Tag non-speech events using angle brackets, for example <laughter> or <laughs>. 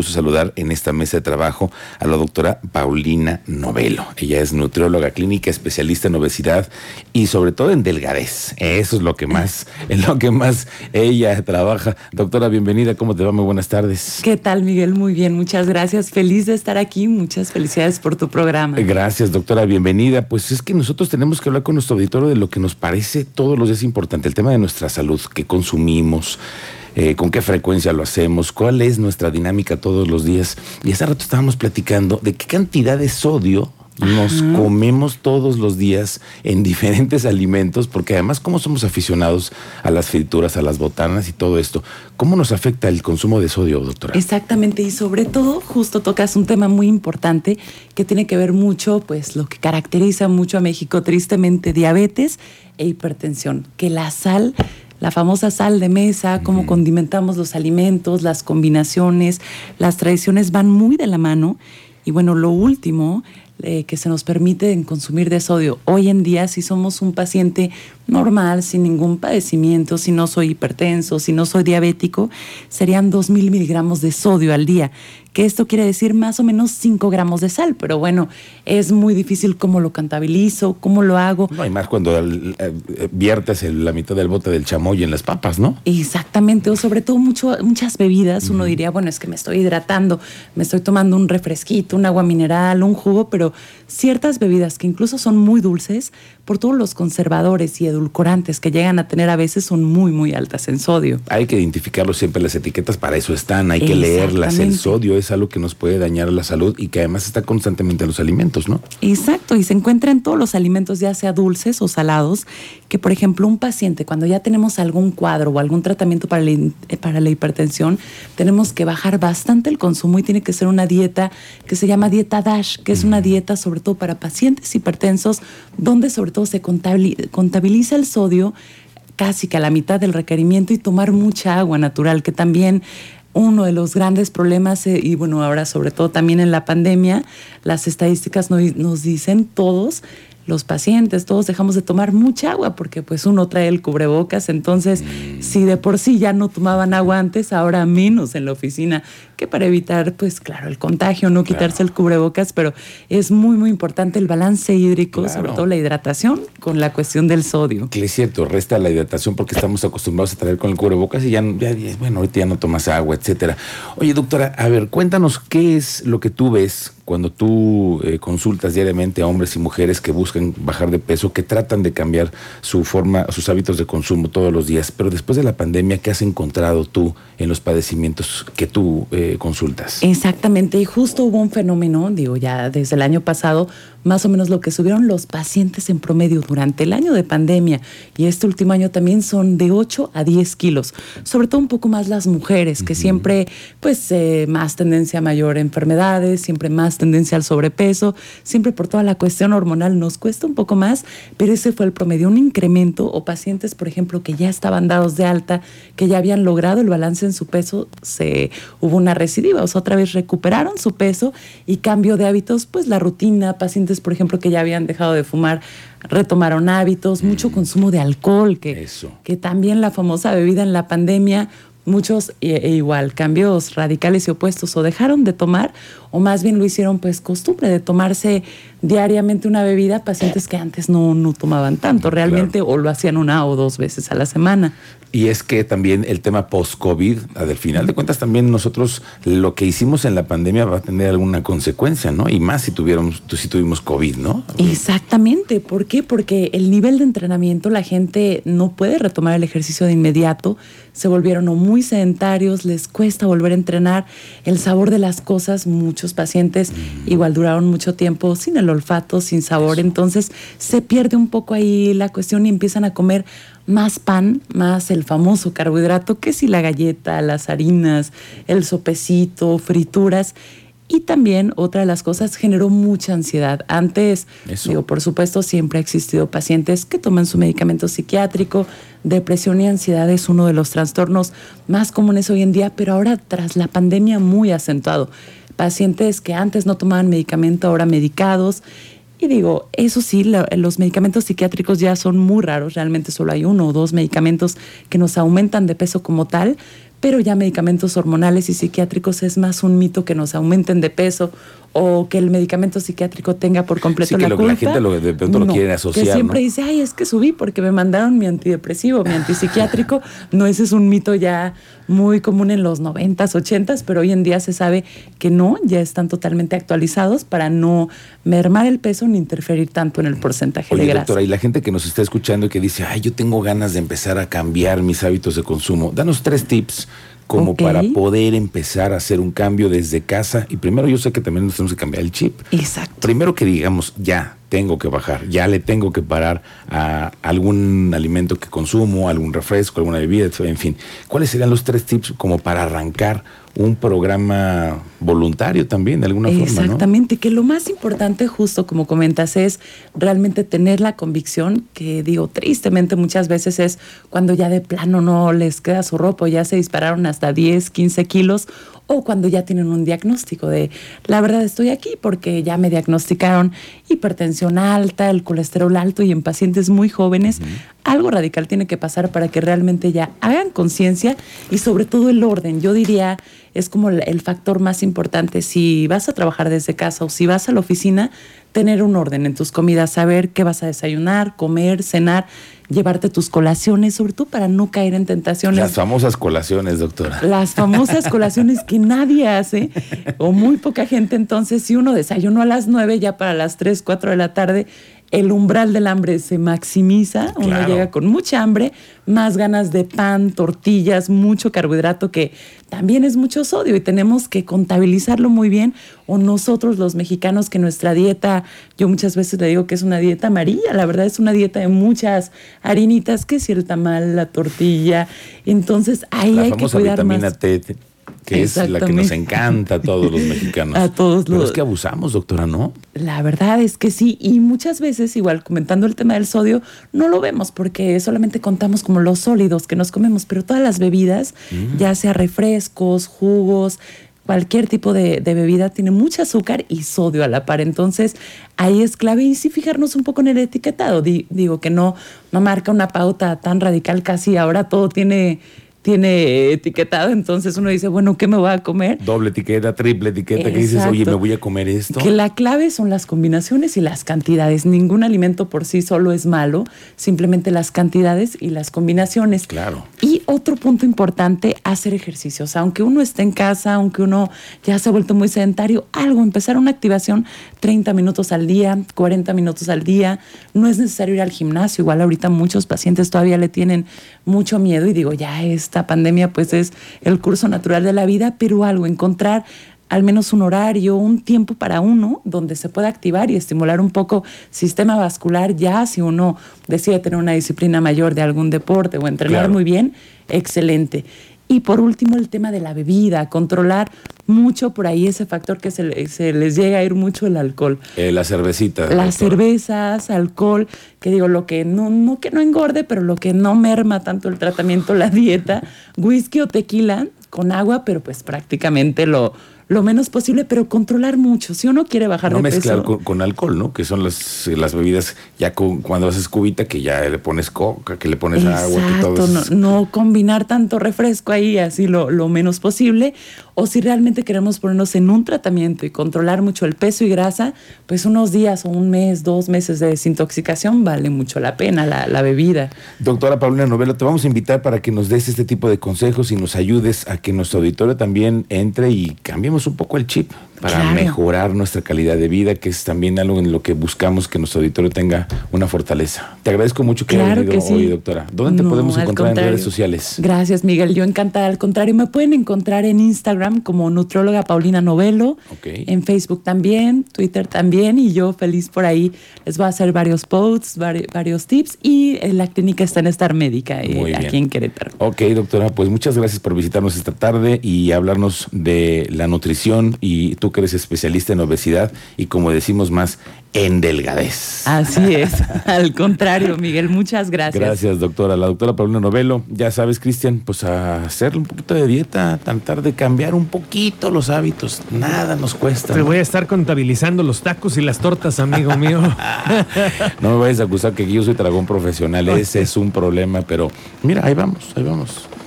gusto saludar en esta mesa de trabajo a la doctora Paulina Novelo. Ella es nutrióloga clínica, especialista en obesidad y sobre todo en delgadez. Eso es lo que más, <laughs> en lo que más ella trabaja. Doctora, bienvenida. ¿Cómo te va? Muy buenas tardes. ¿Qué tal, Miguel? Muy bien, muchas gracias. Feliz de estar aquí. Muchas felicidades por tu programa. Gracias, doctora. Bienvenida. Pues es que nosotros tenemos que hablar con nuestro auditorio de lo que nos parece todos los días importante, el tema de nuestra salud, que consumimos eh, con qué frecuencia lo hacemos, cuál es nuestra dinámica todos los días. Y hace rato estábamos platicando de qué cantidad de sodio nos comemos todos los días en diferentes <laughs> alimentos, porque además como somos aficionados a las frituras, a las botanas y todo esto, ¿cómo nos afecta el consumo de sodio, doctora? Exactamente, y sobre todo justo tocas un tema muy importante que tiene que ver mucho, pues lo que caracteriza mucho a México, tristemente, diabetes e hipertensión, que la sal la famosa sal de mesa, cómo condimentamos los alimentos, las combinaciones, las tradiciones van muy de la mano. Y bueno, lo último eh, que se nos permite consumir de sodio. Hoy en día, si somos un paciente normal, sin ningún padecimiento, si no soy hipertenso, si no soy diabético, serían 2.000 miligramos de sodio al día, que esto quiere decir más o menos 5 gramos de sal, pero bueno, es muy difícil cómo lo contabilizo, cómo lo hago. No, hay más cuando eh, viertes la mitad del bote del chamoy en las papas, ¿no? Exactamente, o sobre todo mucho, muchas bebidas, uno diría, bueno, es que me estoy hidratando, me estoy tomando un refresquito, un agua mineral, un jugo, pero ciertas bebidas que incluso son muy dulces, por todos los conservadores y edulcorantes que llegan a tener a veces son muy, muy altas en sodio. Hay que identificarlo siempre, las etiquetas para eso están, hay que leerlas. El sodio es algo que nos puede dañar la salud y que además está constantemente en los alimentos, ¿no? Exacto, y se encuentra en todos los alimentos, ya sea dulces o salados, que por ejemplo un paciente, cuando ya tenemos algún cuadro o algún tratamiento para la, eh, para la hipertensión, tenemos que bajar bastante el consumo y tiene que ser una dieta que se llama dieta DASH, que es una dieta sobre todo para pacientes hipertensos, donde sobre todo se contabiliza el sodio casi que a la mitad del requerimiento y tomar mucha agua natural, que también uno de los grandes problemas, eh, y bueno, ahora sobre todo también en la pandemia, las estadísticas nos dicen todos los pacientes, todos dejamos de tomar mucha agua porque pues uno trae el cubrebocas, entonces mm. si de por sí ya no tomaban agua antes, ahora menos en la oficina, que para evitar pues claro el contagio, no quitarse el cubrebocas, pero es muy muy importante el balance hídrico, sobre todo la hidratación con la cuestión del sodio. Que es cierto, resta la hidratación porque estamos acostumbrados a traer con el cubrebocas y ya, ya bueno, ahorita ya no tomas agua, etcétera. Oye, doctora, a ver, cuéntanos qué es lo que tú ves cuando tú eh, consultas diariamente a hombres y mujeres que buscan bajar de peso, que tratan de cambiar su forma, sus hábitos de consumo todos los días, pero después de la pandemia, ¿qué has encontrado tú en los padecimientos que tú eh, consultas? Exactamente, y justo hubo un fenómeno, digo, ya desde el año pasado, más o menos lo que subieron los pacientes en promedio durante el año de pandemia. Y este último año también son de 8 a 10 kilos, sobre todo un poco más las mujeres, que siempre, pues, eh, más tendencia a mayor enfermedades, siempre más tendencia al sobrepeso, siempre por toda la cuestión hormonal nos cuesta un poco más, pero ese fue el promedio, un incremento o pacientes, por ejemplo, que ya estaban dados de alta, que ya habían logrado el balance en su peso, se hubo una recidiva, o sea, otra vez recuperaron su peso y cambio de hábitos, pues la rutina, pacientes por ejemplo, que ya habían dejado de fumar, retomaron hábitos, mucho consumo de alcohol, que, que también la famosa bebida en la pandemia, muchos e, e igual, cambios radicales y opuestos, o dejaron de tomar, o más bien lo hicieron pues costumbre de tomarse diariamente una bebida, pacientes que antes no, no tomaban tanto realmente, o lo hacían una o dos veces a la semana. Y es que también el tema post-COVID, al final de cuentas también nosotros lo que hicimos en la pandemia va a tener alguna consecuencia, ¿no? Y más si, tuviéramos, si tuvimos COVID, ¿no? Exactamente. ¿Por qué? Porque el nivel de entrenamiento, la gente no puede retomar el ejercicio de inmediato, se volvieron muy sedentarios, les cuesta volver a entrenar, el sabor de las cosas, muchos pacientes mm. igual duraron mucho tiempo sin el olfato, sin sabor, entonces se pierde un poco ahí la cuestión y empiezan a comer más pan, más el famoso carbohidrato, que si la galleta, las harinas, el sopecito, frituras. Y también otra de las cosas generó mucha ansiedad. Antes, digo, por supuesto, siempre ha existido pacientes que toman su medicamento psiquiátrico. Depresión y ansiedad es uno de los trastornos más comunes hoy en día, pero ahora tras la pandemia muy acentuado. Pacientes que antes no tomaban medicamento, ahora medicados y digo, eso sí, los medicamentos psiquiátricos ya son muy raros, realmente solo hay uno o dos medicamentos que nos aumentan de peso como tal, pero ya medicamentos hormonales y psiquiátricos es más un mito que nos aumenten de peso o que el medicamento psiquiátrico tenga por completo sí, que la lo, culpa. La gente lo, de pronto lo quiere asociar. Que siempre ¿no? dice, ay, es que subí porque me mandaron mi antidepresivo, mi antipsiquiátrico. <laughs> no, ese es un mito ya muy común en los 90s, 80s, pero hoy en día se sabe que no, ya están totalmente actualizados para no mermar el peso ni interferir tanto en el porcentaje Oye, de grasa. doctora, y la gente que nos está escuchando y que dice, ay, yo tengo ganas de empezar a cambiar mis hábitos de consumo, danos tres tips como para poder empezar a hacer un cambio desde casa. Y primero yo sé que también nos tenemos que cambiar el chip. Exacto. Primero que digamos, ya tengo que bajar, ya le tengo que parar a algún alimento que consumo, algún refresco, alguna bebida, en fin. ¿Cuáles serían los tres tips como para arrancar un programa voluntario también, de alguna forma? ¿no? Exactamente, que lo más importante, justo como comentas, es realmente tener la convicción, que digo, tristemente muchas veces es cuando ya de plano no les queda su ropa, ya se dispararon hasta 10, 15 kilos, o cuando ya tienen un diagnóstico de, la verdad estoy aquí porque ya me diagnosticaron hipertensión alta, el colesterol alto y en pacientes muy jóvenes, algo radical tiene que pasar para que realmente ya hagan conciencia y sobre todo el orden. Yo diría, es como el, el factor más importante. Si vas a trabajar desde casa o si vas a la oficina, tener un orden en tus comidas, saber qué vas a desayunar, comer, cenar, llevarte tus colaciones, sobre todo para no caer en tentaciones. Las famosas colaciones, doctora. Las famosas <laughs> colaciones que nadie hace o muy poca gente. Entonces, si uno desayunó a las 9, ya para las 3, 4 de la tarde, el umbral del hambre se maximiza. Uno llega con mucha hambre, más ganas de pan, tortillas, mucho carbohidrato, que también es mucho sodio y tenemos que contabilizarlo muy bien. O nosotros, los mexicanos, que nuestra dieta, yo muchas veces le digo que es una dieta amarilla. La verdad es una dieta de muchas harinitas, que si el tamal, la tortilla. Entonces, ahí La hay que cuidar vitamina más. T, que es la que nos encanta a todos los <laughs> mexicanos. A todos Pero los- es que abusamos, doctora, ¿no? La verdad es que sí, y muchas veces, igual comentando el tema del sodio, no lo vemos porque solamente contamos como los sólidos que nos comemos, pero todas las bebidas, ya sea refrescos, jugos, cualquier tipo de, de bebida, tiene mucho azúcar y sodio a la par. Entonces, ahí es clave y sí fijarnos un poco en el etiquetado. Di- digo que no, no marca una pauta tan radical casi, ahora todo tiene tiene etiquetado, entonces uno dice, bueno, ¿qué me voy a comer? Doble etiqueta, triple etiqueta, que dices, oye, me voy a comer esto. Que la clave son las combinaciones y las cantidades. Ningún alimento por sí solo es malo, simplemente las cantidades y las combinaciones. Claro. Y otro punto importante, hacer ejercicios. Aunque uno esté en casa, aunque uno ya se ha vuelto muy sedentario, algo, empezar una activación 30 minutos al día, 40 minutos al día. No es necesario ir al gimnasio. Igual ahorita muchos pacientes todavía le tienen mucho miedo y digo, ya esta pandemia pues es el curso natural de la vida, pero algo, encontrar al menos un horario, un tiempo para uno donde se pueda activar y estimular un poco sistema vascular ya si uno decide tener una disciplina mayor de algún deporte o entrenar Claro. muy bien, excelente. Y por último, el tema de la bebida, controlar mucho por ahí ese factor que se, se les llega a ir mucho el alcohol. Eh, la cervecita. Las cervezas, alcohol, que digo, lo que no, no que no engorde, pero lo que no merma tanto el tratamiento, la dieta, whisky o tequila con agua, pero pues prácticamente lo, lo menos posible, pero controlar mucho. Si uno quiere bajar No de mezclar peso. con, con alcohol, ¿no? Que son las, las bebidas ya con- cuando haces cubita, que ya le pones coca, que le pones agua, que todo no, eso. no combinar tanto refresco ahí, así lo, lo menos posible. O si realmente queremos ponernos en un tratamiento y controlar mucho el peso y grasa, pues unos días o un mes, dos meses de desintoxicación vale mucho la pena la, la bebida. Doctora Paulina Novelo, te vamos a invitar para que nos des este tipo de consejos y nos ayudes a que nuestro auditorio también entre y cambiemos un poco el chip para Claro. mejorar nuestra calidad de vida, que es también algo en lo que buscamos que nuestro auditorio tenga una fortaleza. Te agradezco mucho que hayas Claro venido sí. hoy, doctora. ¿Dónde te podemos encontrar en redes sociales? Gracias, Miguel. Yo encantada. Al contrario, me pueden encontrar en Instagram como nutróloga Paulina Novelo. Ok. En Facebook también, Twitter también. Y yo feliz por ahí. Les voy a hacer varios posts, vari- varios tips. Y eh, la clínica está en Star Médica, eh, aquí en Querétaro. Ok, doctora, pues muchas gracias por visitarnos esta tarde y hablarnos de la nutrición y tú que eres especialista en obesidad y como decimos más, en delgadez. Así <laughs> es. Al contrario, Miguel, muchas gracias. Gracias, doctora. La doctora Paulina Novelo, ya sabes, Cristian, pues a hacer un poquito de dieta, tratar de cambiar un poquito los hábitos. Nada nos cuesta. Te ¿no? voy a estar contabilizando los tacos y las tortas, amigo mío. <laughs> No me vayas a acusar que yo soy dragón profesional, ese es un problema, pero mira, ahí vamos, ahí vamos.